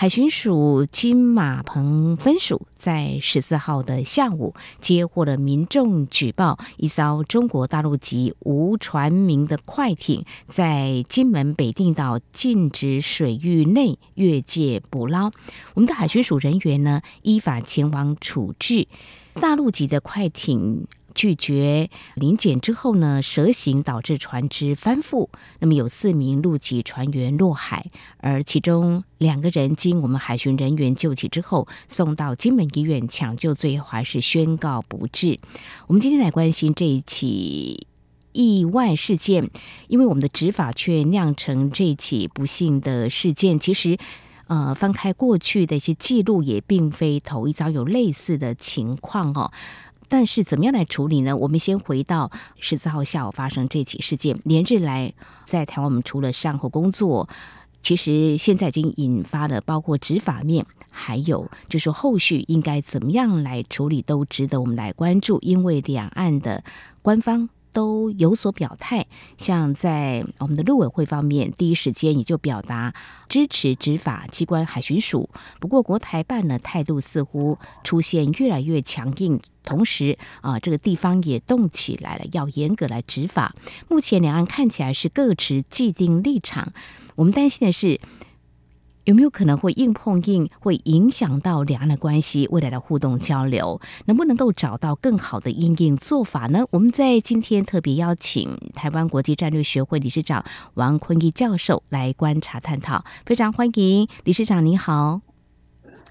海巡署金马棚分署在十四号的下午接获了民众举报，一艘中国大陆籍无船名的快艇在金门北定岛禁止水域内越界捕捞。我们的海巡署人员呢，依法前往处置大陆籍的快艇。拒绝临检之后呢，蛇行导致船只翻覆，那么有四名陆籍船员落海，而其中两个人经我们海巡人员救起之后，送到金门医院抢救，最后还是宣告不治。我们今天来关心这一起意外事件，因为我们的执法却酿成这起不幸的事件。其实，呃，翻开过去的一些记录，也并非头一遭有类似的情况哦。但是怎么样来处理呢？我们先回到十四号下午发生这起事件，连日来在台湾，我们除了善后工作，其实现在已经引发了包括执法面，还有就是后续应该怎么样来处理，都值得我们来关注。因为两岸的官方。都有所表态，像在我们的陆委会方面，第一时间也就表达支持执法机关海巡署。不过国台办呢，态度似乎出现越来越强硬，同时啊，这个地方也动起来了，要严格来执法。目前两岸看起来是各持既定立场，我们担心的是。有没有可能会硬碰硬，会影响到两岸的关系？未来的互动交流，能不能够找到更好的因应做法呢？我们在今天特别邀请台湾国际战略学会理事长王坤义教授来观察探讨，非常欢迎理事长，你好。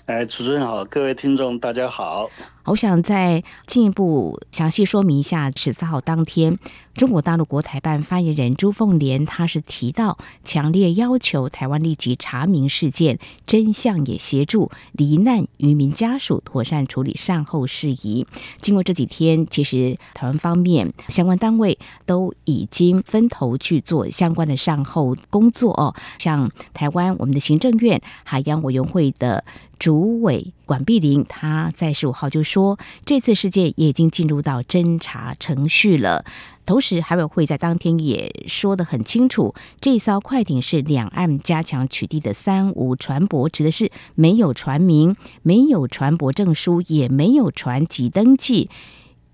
哎，主持人好，各位听众大家好。我想再进一步详细说明一下，十四号当天，中国大陆国台办发言人朱凤莲，他是提到强烈要求台湾立即查明事件真相，也协助罹难渔民家属妥善处理善后事宜。经过这几天，其实台湾方面相关单位都已经分头去做相关的善后工作哦，像台湾我们的行政院海洋委员会的主委管碧玲，他在十五号就说。说这次事件也已经进入到侦查程序了，同时海委会在当天也说得很清楚，这艘快艇是两岸加强取缔的三无船舶，指的是没有船名、没有船舶证书、也没有船籍登记，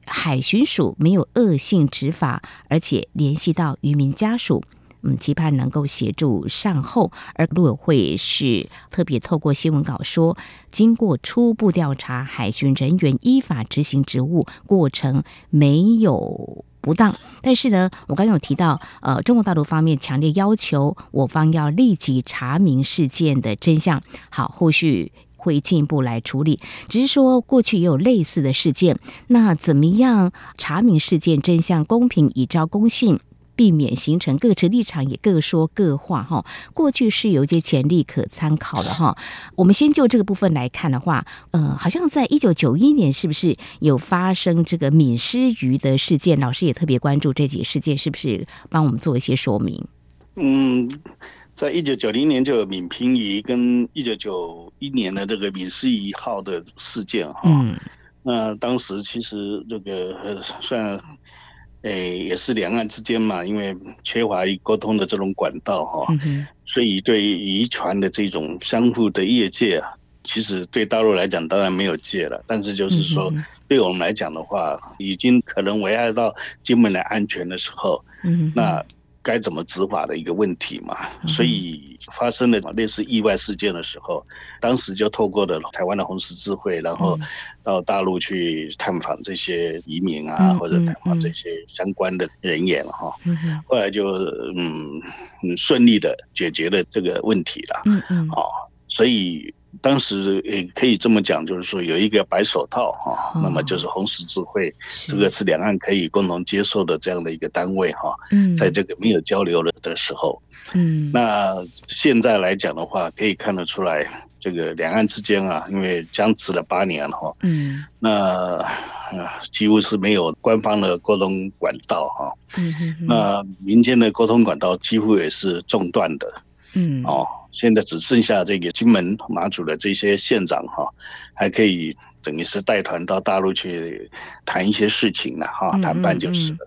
海巡署没有恶性执法，而且联系到渔民家属。嗯，期盼能够协助善后，而陆委会是特别透过新闻稿说，经过初步调查，海巡人员依法执行职务过程没有不当。但是呢，我刚刚有提到，呃，中国大陆方面强烈要求我方要立即查明事件的真相。好，后续会进一步来处理。只是说过去也有类似的事件，那怎么样查明事件真相，公平以昭公信？避免形成各持立场，也各说各话哈。过去是有一些潜力可参考的哈。我们先就这个部分来看的话，呃，好像在一九九一年是不是有发生这个闽湿渔的事件？老师也特别关注这几个事件，是不是帮我们做一些说明？嗯，在一九九零年就有闽平渔，跟一九九一年的这个闽湿渔号的事件哈。嗯，那当时其实这个算。诶，也是两岸之间嘛，因为缺乏沟通的这种管道哈，嗯、所以对渔船的这种相互的业界啊，其实对大陆来讲当然没有界了，但是就是说，对我们来讲的话，已经可能危害到金门的安全的时候，嗯、那。该怎么执法的一个问题嘛，所以发生了类似意外事件的时候，当时就透过了台湾的红十字会，然后到大陆去探访这些移民啊，或者探访这些相关的人员哈。后来就嗯嗯顺利的解决了这个问题了。嗯嗯。哦，所以。当时也可以这么讲，就是说有一个白手套哈，那么就是红十字会，这个是两岸可以共同接受的这样的一个单位哈。嗯，在这个没有交流了的时候，嗯，那现在来讲的话，可以看得出来，这个两岸之间啊，因为僵持了八年哈，嗯，那几乎是没有官方的沟通管道哈，嗯。那民间的沟通管道几乎也是中断的，嗯，哦，现在只剩下这个金门、马祖的这些县长哈，还可以等于是带团到大陆去谈一些事情呢哈，谈判就是了。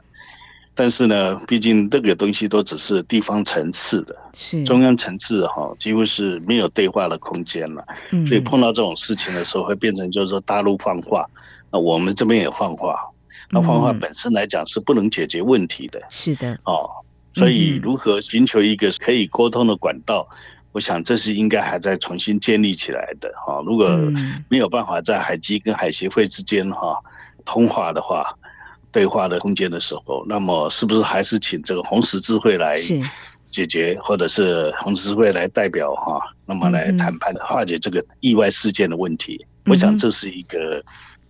但是呢，毕竟这个东西都只是地方层次的，是中央层次哈，几乎是没有对话的空间了。嗯，所以碰到这种事情的时候，会变成就是说大陆放话，那我们这边也放话。那放话本身来讲是不能解决问题的。是的，哦，所以如何寻求一个可以沟通的管道，我想这是应该还在重新建立起来的哈。如果没有办法在海基跟海协会之间哈通话的话。对话的空间的时候，那么是不是还是请这个红十字会来解决，或者是红十字会来代表哈，那么来谈判化解这个意外事件的问题？我想这是一个。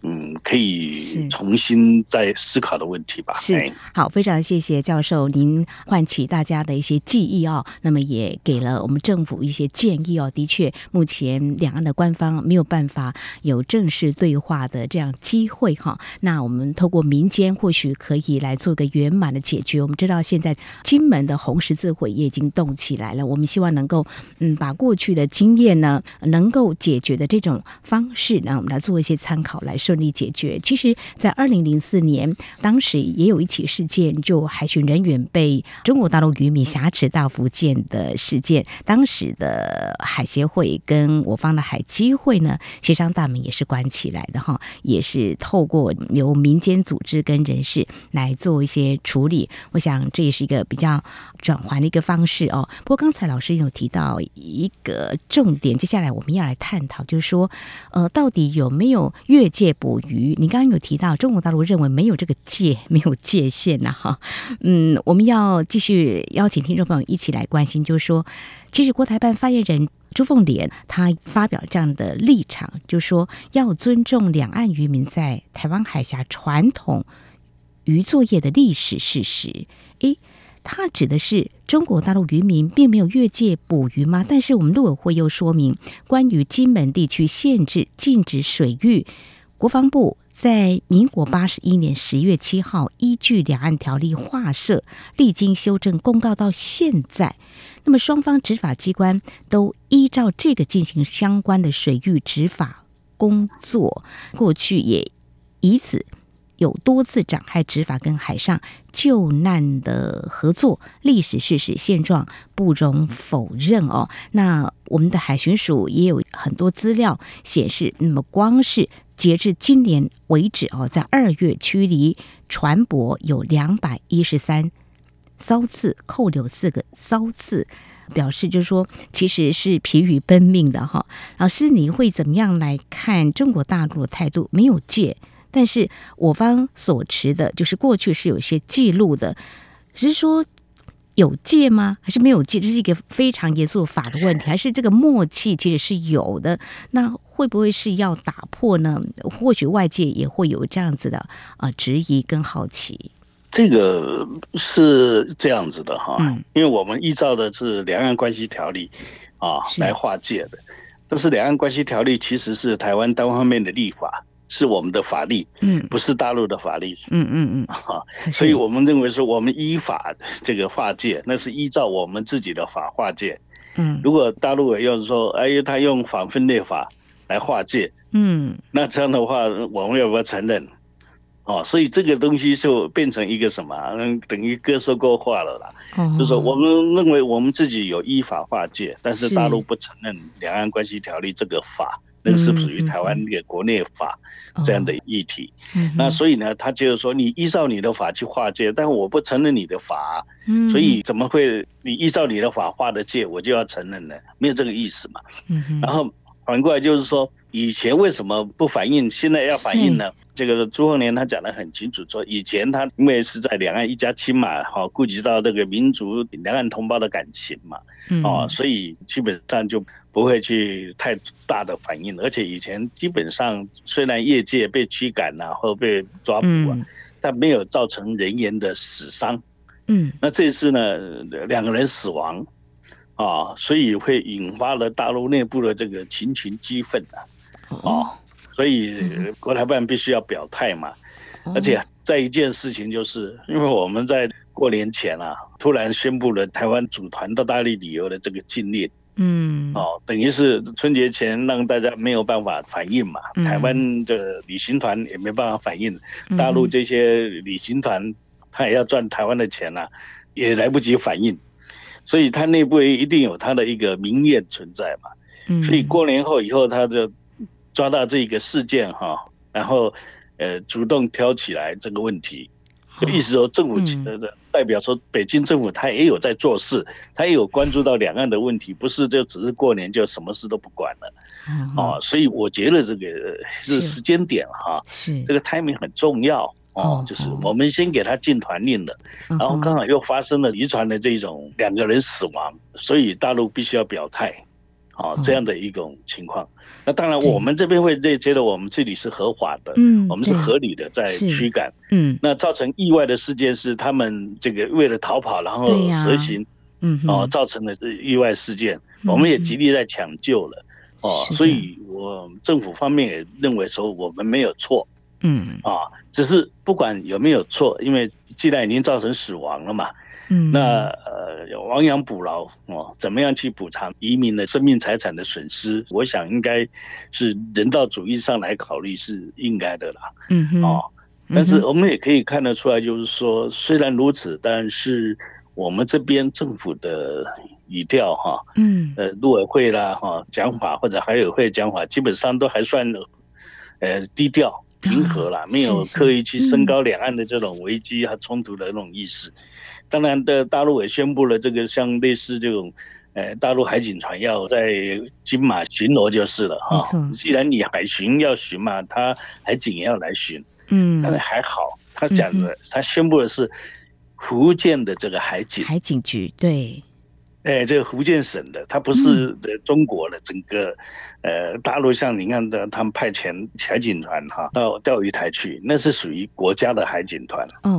嗯，可以重新再思考的问题吧。是，好，非常谢谢教授，您唤起大家的一些记忆哦，那么也给了我们政府一些建议哦。的确，目前两岸的官方没有办法有正式对话的这样机会哈。那我们透过民间，或许可以来做个圆满的解决。我们知道现在金门的红十字会也已经动起来了，我们希望能够嗯，把过去的经验呢，能够解决的这种方式呢，我们来做一些参考来顺利解决。其实，在二零零四年，当时也有一起事件，就海巡人员被中国大陆渔民挟持到福建的事件。当时的海协会跟我方的海基会呢，协商大门也是关起来的哈，也是透过由民间组织跟人士来做一些处理。我想这也是一个比较转圜的一个方式哦。不过刚才老师有提到一个重点，接下来我们要来探讨，就是说，呃，到底有没有越界捕鱼，你刚刚有提到中国大陆认为没有这个界，没有界限呐，哈，嗯，我们要继续邀请听众朋友一起来关心，就是说，其实国台办发言人朱凤莲他发表这样的立场，就说要尊重两岸渔民在台湾海峡传统渔作业的历史事实，诶。他指的是中国大陆渔民并没有越界捕鱼吗？但是我们陆委会又说明，关于金门地区限制禁止水域，国防部在民国八十一年十月七号依据两岸条例划设，历经修正公告到现在，那么双方执法机关都依照这个进行相关的水域执法工作，过去也以此。有多次展开执法跟海上救难的合作，历史事实现状不容否认哦。那我们的海巡署也有很多资料显示，那么光是截至今年为止哦，在二月驱离船舶有两百一十三艘次，扣留四个艘次，表示就是说其实是疲于奔命的哈。老师，你会怎么样来看中国大陆的态度？没有借。但是我方所持的，就是过去是有些记录的，只是说有戒吗？还是没有戒？这是一个非常严肃法的问题，还是这个默契其实是有的？那会不会是要打破呢？或许外界也会有这样子的啊质疑跟好奇。这个是这样子的哈，嗯，因为我们依照的是两岸关系条例啊来划界的，但是两岸关系条例其实是台湾单方面的立法。是我们的法律，嗯，不是大陆的法律，嗯嗯嗯，哈，所以我们认为说，我们依法这个划界，那是依照我们自己的法划界，嗯，如果大陆要是说，哎，他用反分裂法来划界，嗯，那这样的话，我们要不要承认？哦，所以这个东西就变成一个什么？嗯，等于各说各话了啦。哦，就是说，我们认为我们自己有依法划界，但是大陆不承认《两岸关系条例》这个法。那个是属于台湾那个国内法这样的议题，那所以呢，他就是说，你依照你的法去划界，但我不承认你的法，嗯、所以怎么会你依照你的法划的界，我就要承认呢？没有这个意思嘛。嗯、然后反过来就是说，以前为什么不反映，现在要反映呢？这个朱凤莲他讲得很清楚，说以前他因为是在两岸一家亲嘛，哈，顾及到这个民族两岸同胞的感情嘛，哦，所以基本上就不会去太大的反应，而且以前基本上虽然业界被驱赶呐，或被抓捕啊，但没有造成人员的死伤，嗯，那这次呢，两个人死亡。啊，所以会引发了大陆内部的这个群情激愤啊，哦，所以国台办必须要表态嘛，而且再一件事情就是，因为我们在过年前啊，突然宣布了台湾组团到大陆旅游的这个禁令，嗯，哦，等于是春节前让大家没有办法反应嘛，台湾的旅行团也没办法反应，大陆这些旅行团他也要赚台湾的钱呐，也来不及反应。所以他内部一定有他的一个民怨存在嘛，所以过年后以后他就抓到这个事件哈，然后呃主动挑起来这个问题，就意思说政府的代表说北京政府他也有在做事，他也有关注到两岸的问题，不是就只是过年就什么事都不管了，啊，所以我觉得这个是。时间点哈，是。这个 timing 很重要。哦，就是我们先给他禁团令了，然后刚好又发生了遗传的这种两个人死亡，所以大陆必须要表态，哦，这样的一种情况。那当然，我们这边会觉得我们这里是合法的，嗯，我们是合理的在驱赶，嗯，那造成意外的事件是他们这个为了逃跑，然后蛇行，嗯，哦，造成的意外事件，我们也极力在抢救了，哦，所以我政府方面也认为说我们没有错。嗯。啊，只是不管有没有错，因为既然已经造成死亡了嘛，嗯，那呃亡羊补牢哦，怎么样去补偿移民的生命财产的损失？我想应该是人道主义上来考虑是应该的啦。嗯哼，哦，但是我们也可以看得出来，就是说虽然如此，但是我们这边政府的语调哈，嗯，呃，陆委会啦哈讲法或者海委会讲法，基本上都还算呃低调。平和啦，没有刻意去升高两岸的这种危机和冲突的那种意识。当然的，大陆也宣布了这个像类似这种，呃，大陆海警船要在金马巡逻就是了哈。既然你海巡要巡嘛，他海警也要来巡。嗯，但是还好，他讲的，他宣布的是福建的这个海警，海警局对。哎，这个福建省的，它不是中国的整个，呃，大陆像你看的，他们派遣海警船哈到钓鱼台去，那是属于国家的海警团。嗯，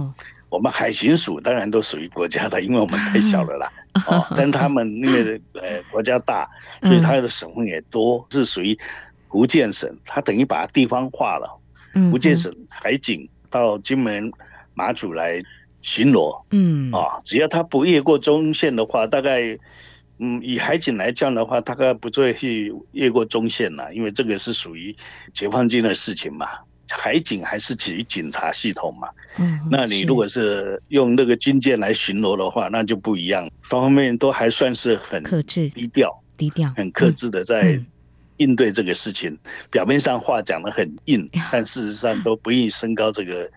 我们海巡署当然都属于国家的，因为我们太小了啦。哦，但他们因为呃国家大，所以他的省份也多，是属于福建省，它等于把地方化了。福建省海警到金门、马祖来。巡逻，嗯啊，只要他不越过中线的话，大概，嗯，以海警来讲的话，大概不会去越过中线了，因为这个是属于解放军的事情嘛。海警还是属于警察系统嘛。嗯，那你如果是用那个军舰来巡逻的话，那就不一样，方方面面都还算是很克制、低调、低调、很克制的在应对这个事情。表面上话讲的很硬，但事实上都不易升高这个。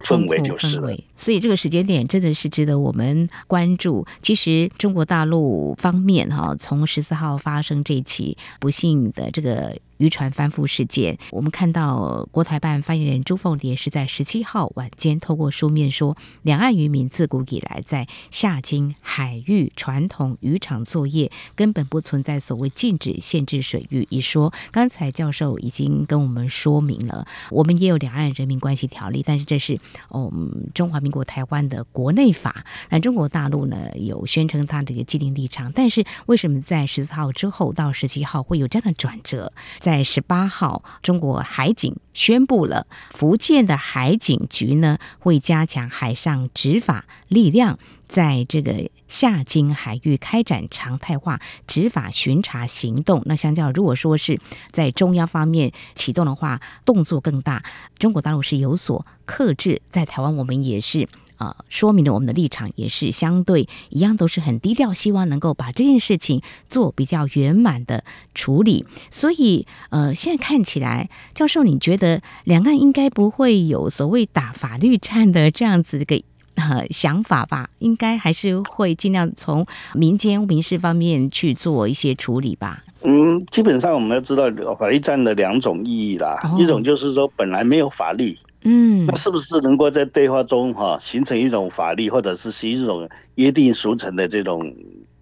氛围就是了，所以这个时间点真的是值得我们关注。其实中国大陆方面哈，从十四号发生这起不幸的这个。渔船翻覆事件，我们看到国台办发言人朱凤莲是在十七号晚间透过书面说，两岸渔民自古以来在下金海域传统渔场作业，根本不存在所谓禁止限制水域一说。刚才教授已经跟我们说明了，我们也有两岸人民关系条例，但是这是哦中华国台湾的国内法。那中国大陆呢有宣称它的一个既定立场，但是为什么在十四号之后到十七号会有这样的转折？在十八号，中国海警宣布了，福建的海警局呢会加强海上执法力量，在这个下金海域开展常态化执法巡查行动。那相较如果说是在中央方面启动的话，动作更大。中国大陆是有所克制，在台湾我们也是。呃，说明了我们的立场也是相对一样，都是很低调，希望能够把这件事情做比较圆满的处理。所以，呃，现在看起来，教授，你觉得两岸应该不会有所谓打法律战的这样子的一个呃想法吧？应该还是会尽量从民间民事方面去做一些处理吧？嗯，基本上我们要知道法律战的两种意义啦，哦、一种就是说本来没有法律。嗯，那是不是能够在对话中哈形成一种法律，或者是是一种约定俗成的这种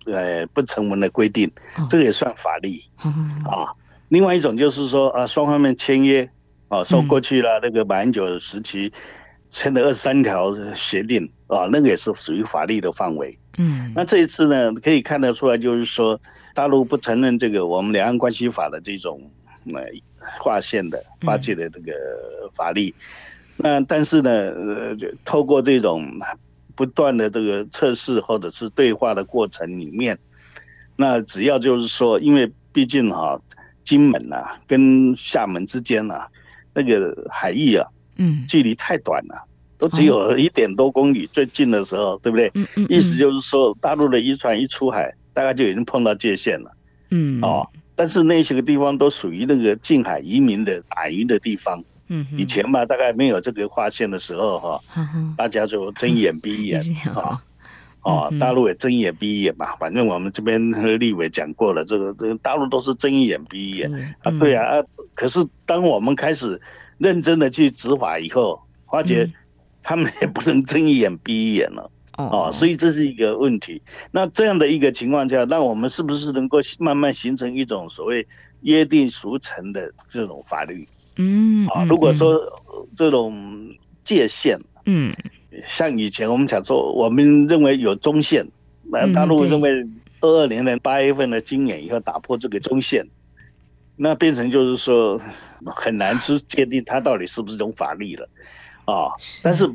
呃不成文的规定，这个也算法律啊。另外一种就是说啊，双方面签约啊，说过去了那个马英九时期签了二十三条协定啊，那个也是属于法律的范围嗯，那这一次呢，可以看得出来，就是说大陆不承认这个我们两岸关系法的这种呃划线的划界的这个法律。那但是呢，呃，就透过这种不断的这个测试或者是对话的过程里面，那只要就是说，因为毕竟哈，金门啊跟厦门之间啊，那个海域啊，嗯，距离太短了，都只有一点多公里，最近的时候，对不对？嗯嗯。意思就是说，大陆的渔船一出海，大概就已经碰到界限了。嗯。哦，但是那些个地方都属于那个近海渔民的打鱼的地方。嗯，以前嘛，大概没有这个划线的时候哈，大家就睁一眼闭一眼 啊，哦，大陆也睁一眼闭一眼嘛，反正我们这边立委讲过了，这个这个大陆都是睁一眼闭一眼啊，对啊，可是当我们开始认真的去执法以后，发觉他们也不能睁一眼闭一眼了，哦，所以这是一个问题。那这样的一个情况下，那我们是不是能够慢慢形成一种所谓约定俗成的这种法律？嗯啊，如果说这种界限，嗯，像以前我们讲说，我们认为有中线，那大陆认为二二年的八月份的今年以后打破这个中线，那变成就是说很难去界定它到底是不是一种法力了，啊，但是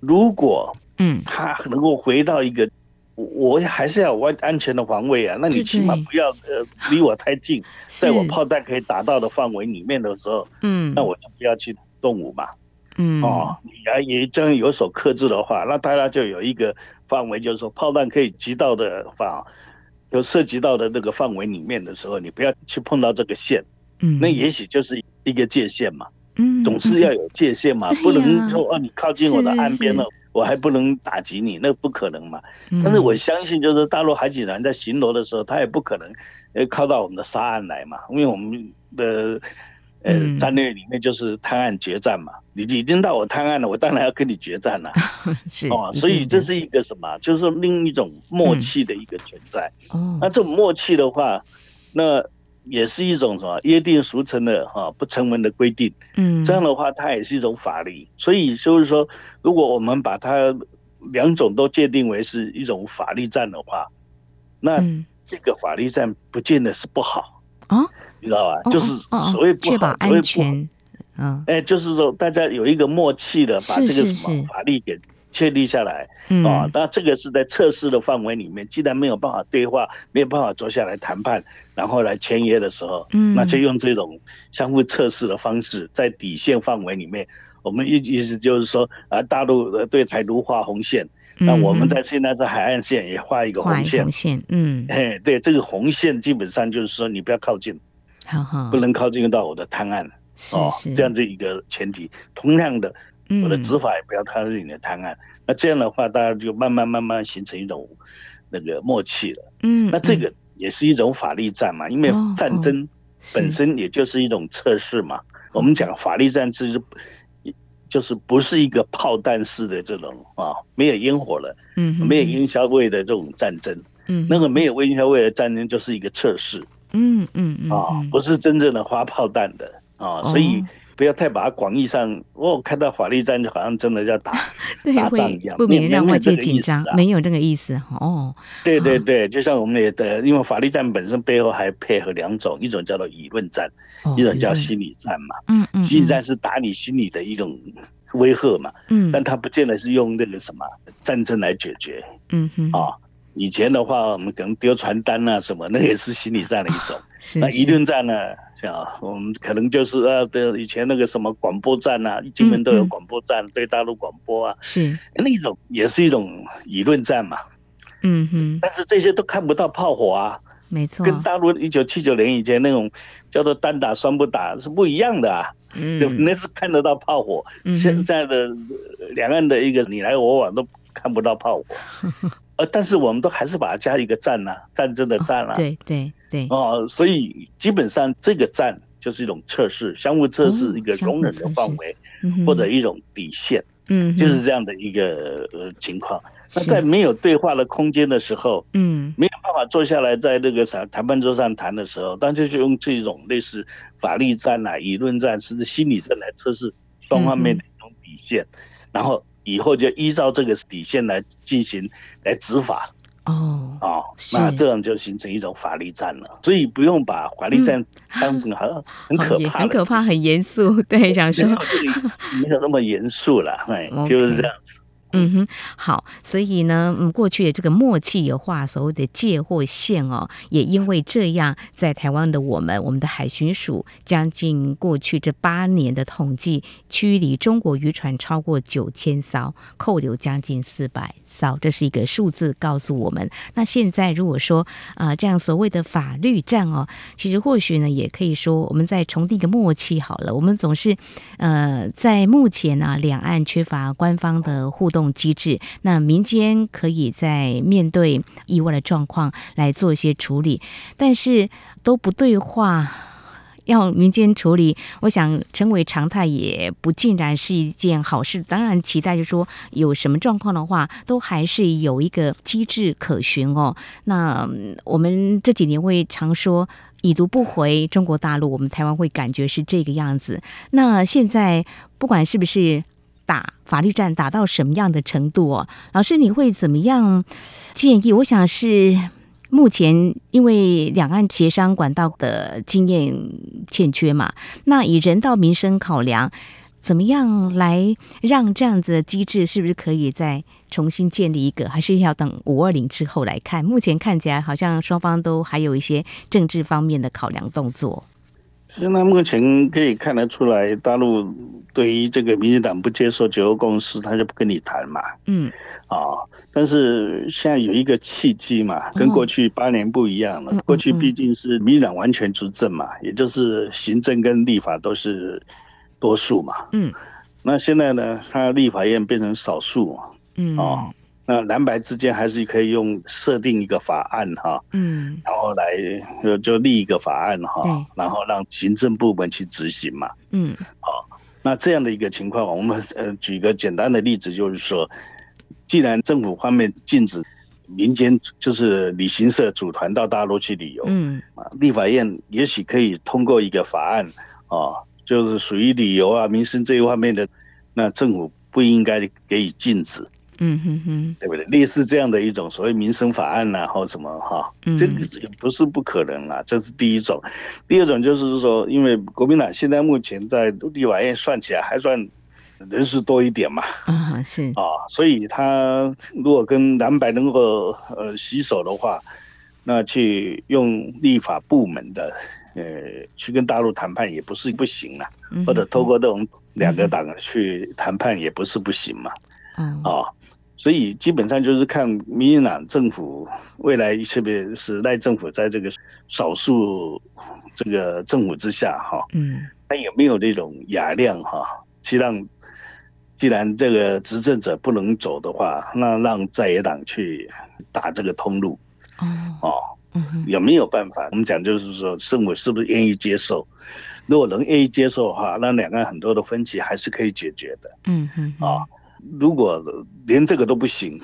如果嗯，它能够回到一个。我还是要有安安全的防卫啊，那你起码不要呃离我太近，在我炮弹可以打到的范围里面的时候，嗯，那我就不要去动武嘛，嗯，哦，你要也这样有所克制的话，那大家就有一个范围，就是说炮弹可以击到的范，有涉及到的那个范围里面的时候，你不要去碰到这个线，嗯，那也许就是一个界限嘛，嗯，总是要有界限嘛，不能说哦你靠近我的岸边了。我还不能打击你，那不可能嘛。但是我相信，就是大陆海警团在巡逻的时候，他也不可能呃靠到我们的沙岸来嘛，因为我们的呃战略里面就是探案决战嘛。你已经到我探案了，我当然要跟你决战了。是哦，所以这是一个什么？就是说另一种默契的一个存在。哦，那这种默契的话，那。也是一种什么约定俗成的哈不成文的规定，嗯，这样的话它也是一种法律，所以就是说，如果我们把它两种都界定为是一种法律战的话，那这个法律战不见得是不好啊，你知道吧？就是所谓不好，确保安全，嗯，哎，就是说大家有一个默契的把这个什么法律给。确立下来，啊，那这个是在测试的范围里面，既然没有办法对话，没有办法坐下来谈判，然后来签约的时候，嗯，那就用这种相互测试的方式，在底线范围里面，我们意意思就是说，啊，大陆对台独画红线，那我们在现在在海岸线也画一个红线，红线，嗯，哎，对，这个红线基本上就是说，你不要靠近，好好，不能靠近到我的滩岸，哦，这样子一个前提，同样的。我的执法也不要踏入你的滩岸，那这样的话，大家就慢慢慢慢形成一种那个默契了。嗯，那这个也是一种法律战嘛，因为战争本身也就是一种测试嘛。我们讲法律战就是就是不是一个炮弹式的这种啊，没有烟火了，嗯，没有烟硝味的这种战争，嗯，那个没有烟硝味的战争就是一个测试，嗯嗯啊，不是真正的发炮弹的啊，所以。不要太把它广义上，我看到法律战就好像真的要打 打仗一样，不免让外界紧张。没有这个意思哦。对对对，就像我们也的，因为法律战本身背后还配合两种，一种叫做舆论战，一种叫心理战嘛。嗯嗯。心理战是打你心里的一种威吓嘛。嗯。但他不见得是用那个什么战争来解决。嗯哼。啊，以前的话，我们可能丢传单啊什么，那也是心理战的一种。是。那舆论战呢？像，我们可能就是呃，对以前那个什么广播站啊，金门都有广播站，对大陆广播啊，是那一种也是一种舆论战嘛。嗯哼，但是这些都看不到炮火啊，没错，跟大陆一九七九年以前那种叫做单打双不打是不一样的啊。嗯，那是看得到炮火，现在的两岸的一个你来我往都看不到炮火。呃，但是我们都还是把它加一个战啊，战争的战啊。对对。对哦，所以基本上这个战就是一种测试，相互测试一个容忍的范围，或者一种底线，嗯，就是这样的一个呃情况。那在没有对话的空间的时候，嗯，没有办法坐下来在那个谈谈判桌上谈的时候，当然就是用这种类似法律战啊、舆论战，甚至心理战来测试双方面的一种底线，然后以后就依照这个底线来进行来执法。哦哦，那这样就形成一种法律战了。所以不用把法律战当成很、嗯、很可怕、很可怕、很严肃。对，想说没有那么严肃了，哎，就是这样子。嗯哼，好，所以呢，嗯，过去的这个默契有话，所谓的界或线哦，也因为这样，在台湾的我们，我们的海巡署将近过去这八年的统计，驱离中国渔船超过九千艘，扣留将近四百艘，这是一个数字告诉我们。那现在如果说啊、这样所谓的法律战哦，其实或许呢，也可以说我们在重定一个默契好了。我们总是呃，在目前呢、啊，两岸缺乏官方的互动。机制，那民间可以在面对意外的状况来做一些处理，但是都不对话，要民间处理，我想成为常态也不尽然是一件好事。当然，期待就说有什么状况的话，都还是有一个机制可循哦。那我们这几年会常说已读不回中国大陆，我们台湾会感觉是这个样子。那现在不管是不是。打法律战打到什么样的程度哦？老师，你会怎么样建议？我想是目前因为两岸协商管道的经验欠缺嘛，那以人道民生考量，怎么样来让这样子的机制是不是可以再重新建立一个？还是要等五二零之后来看？目前看起来好像双方都还有一些政治方面的考量动作。现在目前可以看得出来，大陆对于这个民进党不接受九二共识，他就不跟你谈嘛。嗯，啊、哦，但是现在有一个契机嘛，跟过去八年不一样了。哦、过去毕竟是民进党完全执政嘛，也就是行政跟立法都是多数嘛。嗯，那现在呢，他立法院变成少数嘛。嗯，哦。那蓝白之间还是可以用设定一个法案哈，嗯，然后来就就立一个法案哈，然后让行政部门去执行嘛，嗯，好，那这样的一个情况，我们呃举个简单的例子，就是说，既然政府方面禁止民间就是旅行社组团到大陆去旅游，嗯，啊，立法院也许可以通过一个法案啊，就是属于旅游啊民生这一方面的，那政府不应该给予禁止。嗯哼哼，对不对？类似这样的一种所谓民生法案呐，或什么哈，这个也不是不可能啊。这是第一种，第二种就是说，因为国民党现在目前在立法院算起来还算人数多一点嘛，啊是。啊，所以他如果跟蓝白能够呃洗手的话，那去用立法部门的呃去跟大陆谈判也不是不行啊，或者透过这种两个党去谈判也不是不行嘛，啊。所以基本上就是看民进党政府未来，特别是赖政府在这个少数这个政府之下，哈，嗯，他有没有那种雅量，哈，去让既然这个执政者不能走的话，那让在野党去打这个通路，哦，有没有办法？我们讲就是说，政府是不是愿意接受？如果能愿意接受的话，那两岸很多的分歧还是可以解决的，嗯哼，啊。如果连这个都不行，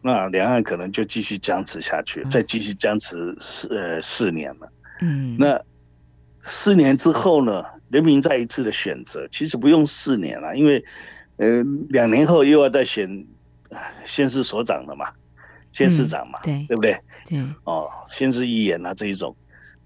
那两岸可能就继续僵持下去，再继续僵持四呃四年了。嗯，那四年之后呢？人民再一次的选择，其实不用四年了，因为呃两年后又要再选县市所长了嘛，县市长嘛，对对不对？对哦，县市议员啊这一种，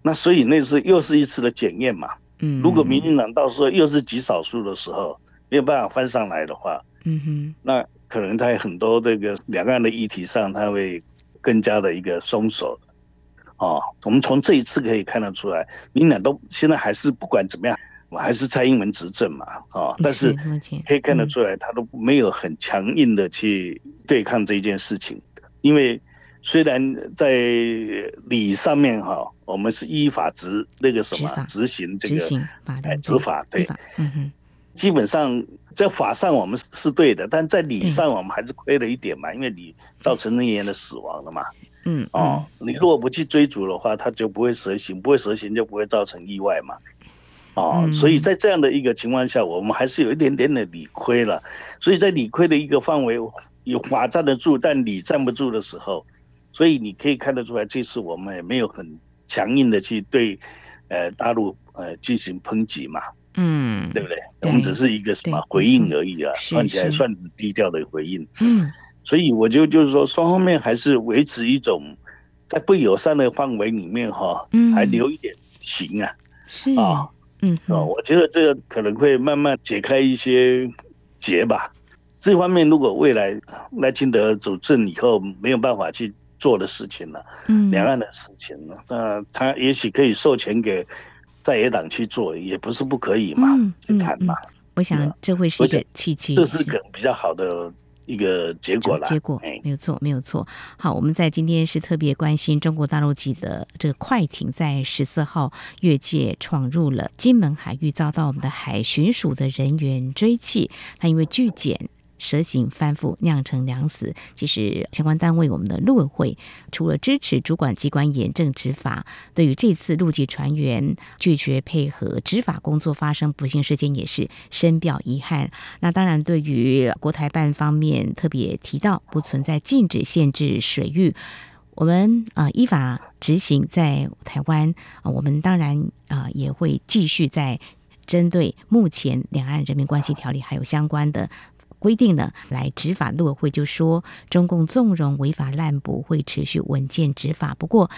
那所以那是又是一次的检验嘛。嗯，如果民进党到时候又是极少数的时候，没有办法翻上来的话。嗯哼，那可能在很多这个两岸的议题上，他会更加的一个松手。哦，我们从这一次可以看得出来，你俩都现在还是不管怎么样，我还是蔡英文执政嘛，哦，但是可以看得出来，他都没有很强硬的去对抗这件事情。因为虽然在理上面哈，我们是依法执那个什么执行这个执法，对，嗯哼。基本上在法上我们是对的，但在理上我们还是亏了一点嘛，因为你造成人的死亡了嘛。嗯，哦，你如果不去追逐的话，他就不会蛇行，不会蛇行就不会造成意外嘛。哦，所以在这样的一个情况下，我们还是有一点点的理亏了。所以在理亏的一个范围，有法站得住，但理站不住的时候，所以你可以看得出来，这次我们也没有很强硬的去对呃大陆呃进行抨击嘛。嗯，对不对？我们只是一个什么回应而已啊，算起来算低调的回应。嗯，所以我就就是说，双方面还是维持一种在不友善的范围里面哈，嗯，还留一点情啊，是啊，嗯，哦，我觉得这个可能会慢慢解开一些结吧。这方面如果未来赖清德主政以后没有办法去做的事情了，嗯，两岸的事情了，那他也许可以授权给在野党去做，也不是不可以嘛，去谈嘛。我想这会是一个契机，这是个比较好的一个结果了。结果没有错，没有错。好，我们在今天是特别关心中国大陆籍的这个快艇在十四号越界闯入了金门海域，遭到我们的海巡署的人员追缉，他因为拒检。蛇行翻覆，酿成两死。其实相关单位，我们的陆委会除了支持主管机关严正执法，对于这次陆籍船员拒绝配合执法工作发生不幸事件，也是深表遗憾。那当然，对于国台办方面特别提到，不存在禁止限制水域，我们啊依法执行在台湾啊，我们当然啊也会继续在针对目前两岸人民关系条例还有相关的。规定呢，来执法。陆委会就说，中共纵容违法滥捕，会持续稳健执法。不过，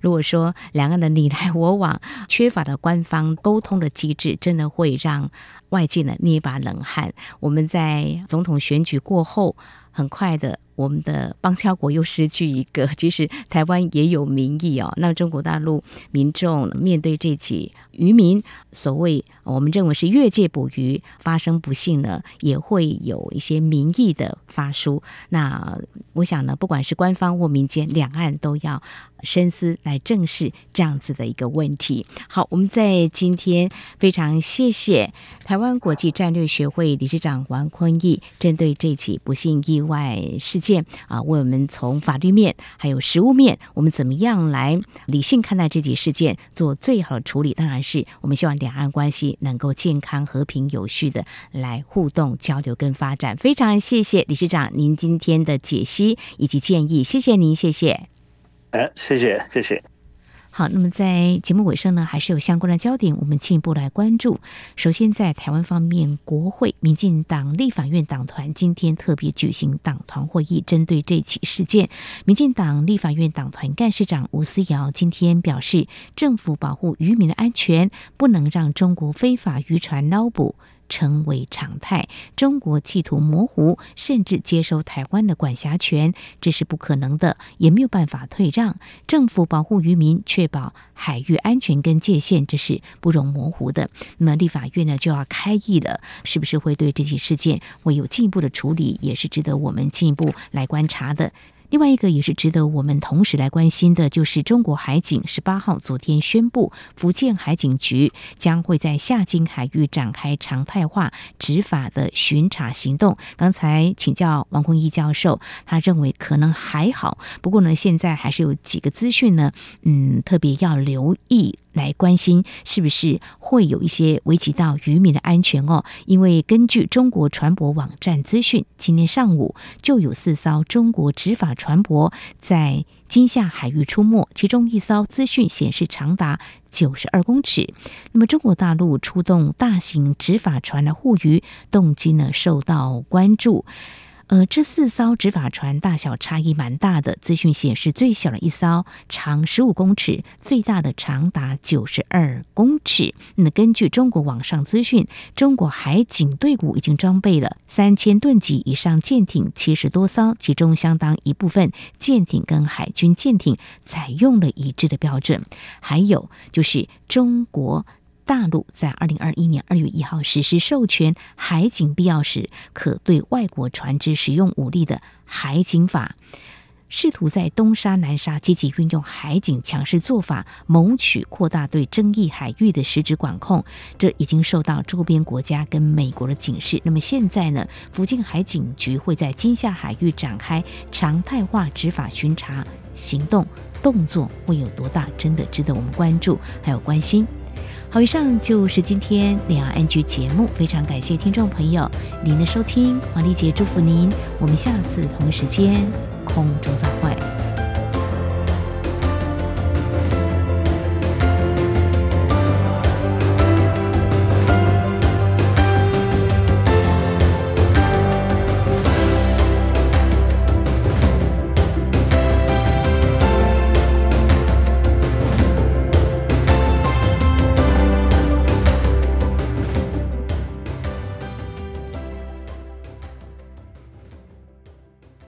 如果说两岸的你来我往，缺乏的官方沟通的机制，真的会让外界呢捏一把冷汗。我们在总统选举过后，很快的。我们的邦交国又失去一个，其实台湾也有民意哦。那中国大陆民众面对这起渔民所谓我们认为是越界捕鱼发生不幸呢，也会有一些民意的发书。那我想呢，不管是官方或民间，两岸都要深思来正视这样子的一个问题。好，我们在今天非常谢谢台湾国际战略学会理事长王坤义，针对这起不幸意外事件。啊，为我们从法律面还有实务面，我们怎么样来理性看待这起事件，做最好的处理？当然是我们希望两岸关系能够健康、和平、有序的来互动、交流跟发展。非常谢谢理事长您今天的解析以及建议，谢谢您，谢谢。哎，谢谢，谢谢。好，那么在节目尾声呢，还是有相关的焦点，我们进一步来关注。首先，在台湾方面，国会民进党立法院党团今天特别举行党团会议，针对这起事件，民进党立法院党团干事长吴思瑶今天表示，政府保护渔民的安全，不能让中国非法渔船捞捕。成为常态，中国企图模糊甚至接收台湾的管辖权，这是不可能的，也没有办法退让。政府保护渔民，确保海域安全跟界限，这是不容模糊的。那么立法院呢就要开议了，是不是会对这起事件会有进一步的处理，也是值得我们进一步来观察的。另外一个也是值得我们同时来关心的，就是中国海警十八号昨天宣布，福建海警局将会在夏金海域展开常态化执法的巡查行动。刚才请教王坤义教授，他认为可能还好，不过呢，现在还是有几个资讯呢，嗯，特别要留意。来关心是不是会有一些危及到渔民的安全哦？因为根据中国船舶网站资讯，今天上午就有四艘中国执法船舶在金夏海域出没，其中一艘资讯显示长达九十二公尺。那么中国大陆出动大型执法船来护渔，动机呢受到关注。呃，这四艘执法船大小差异蛮大的。资讯显示，最小的一艘长十五公尺，最大的长达九十二公尺。那根据中国网上资讯，中国海警队伍已经装备了三千吨级以上舰艇七十多艘，其中相当一部分舰艇跟海军舰艇采用了一致的标准。还有就是中国。大陆在二零二一年二月一号实施授权海警必要时可对外国船只使用武力的海警法，试图在东沙、南沙积极运用海警强势做法，谋取扩大对争议海域的实质管控。这已经受到周边国家跟美国的警示。那么现在呢？福建海警局会在金厦海域展开常态化执法巡查行动，动作会有多大？真的值得我们关注，还有关心。好，以上就是今天两岸 N G 节目，非常感谢听众朋友您的收听，黄丽姐祝福您，我们下次同一时间空中再会。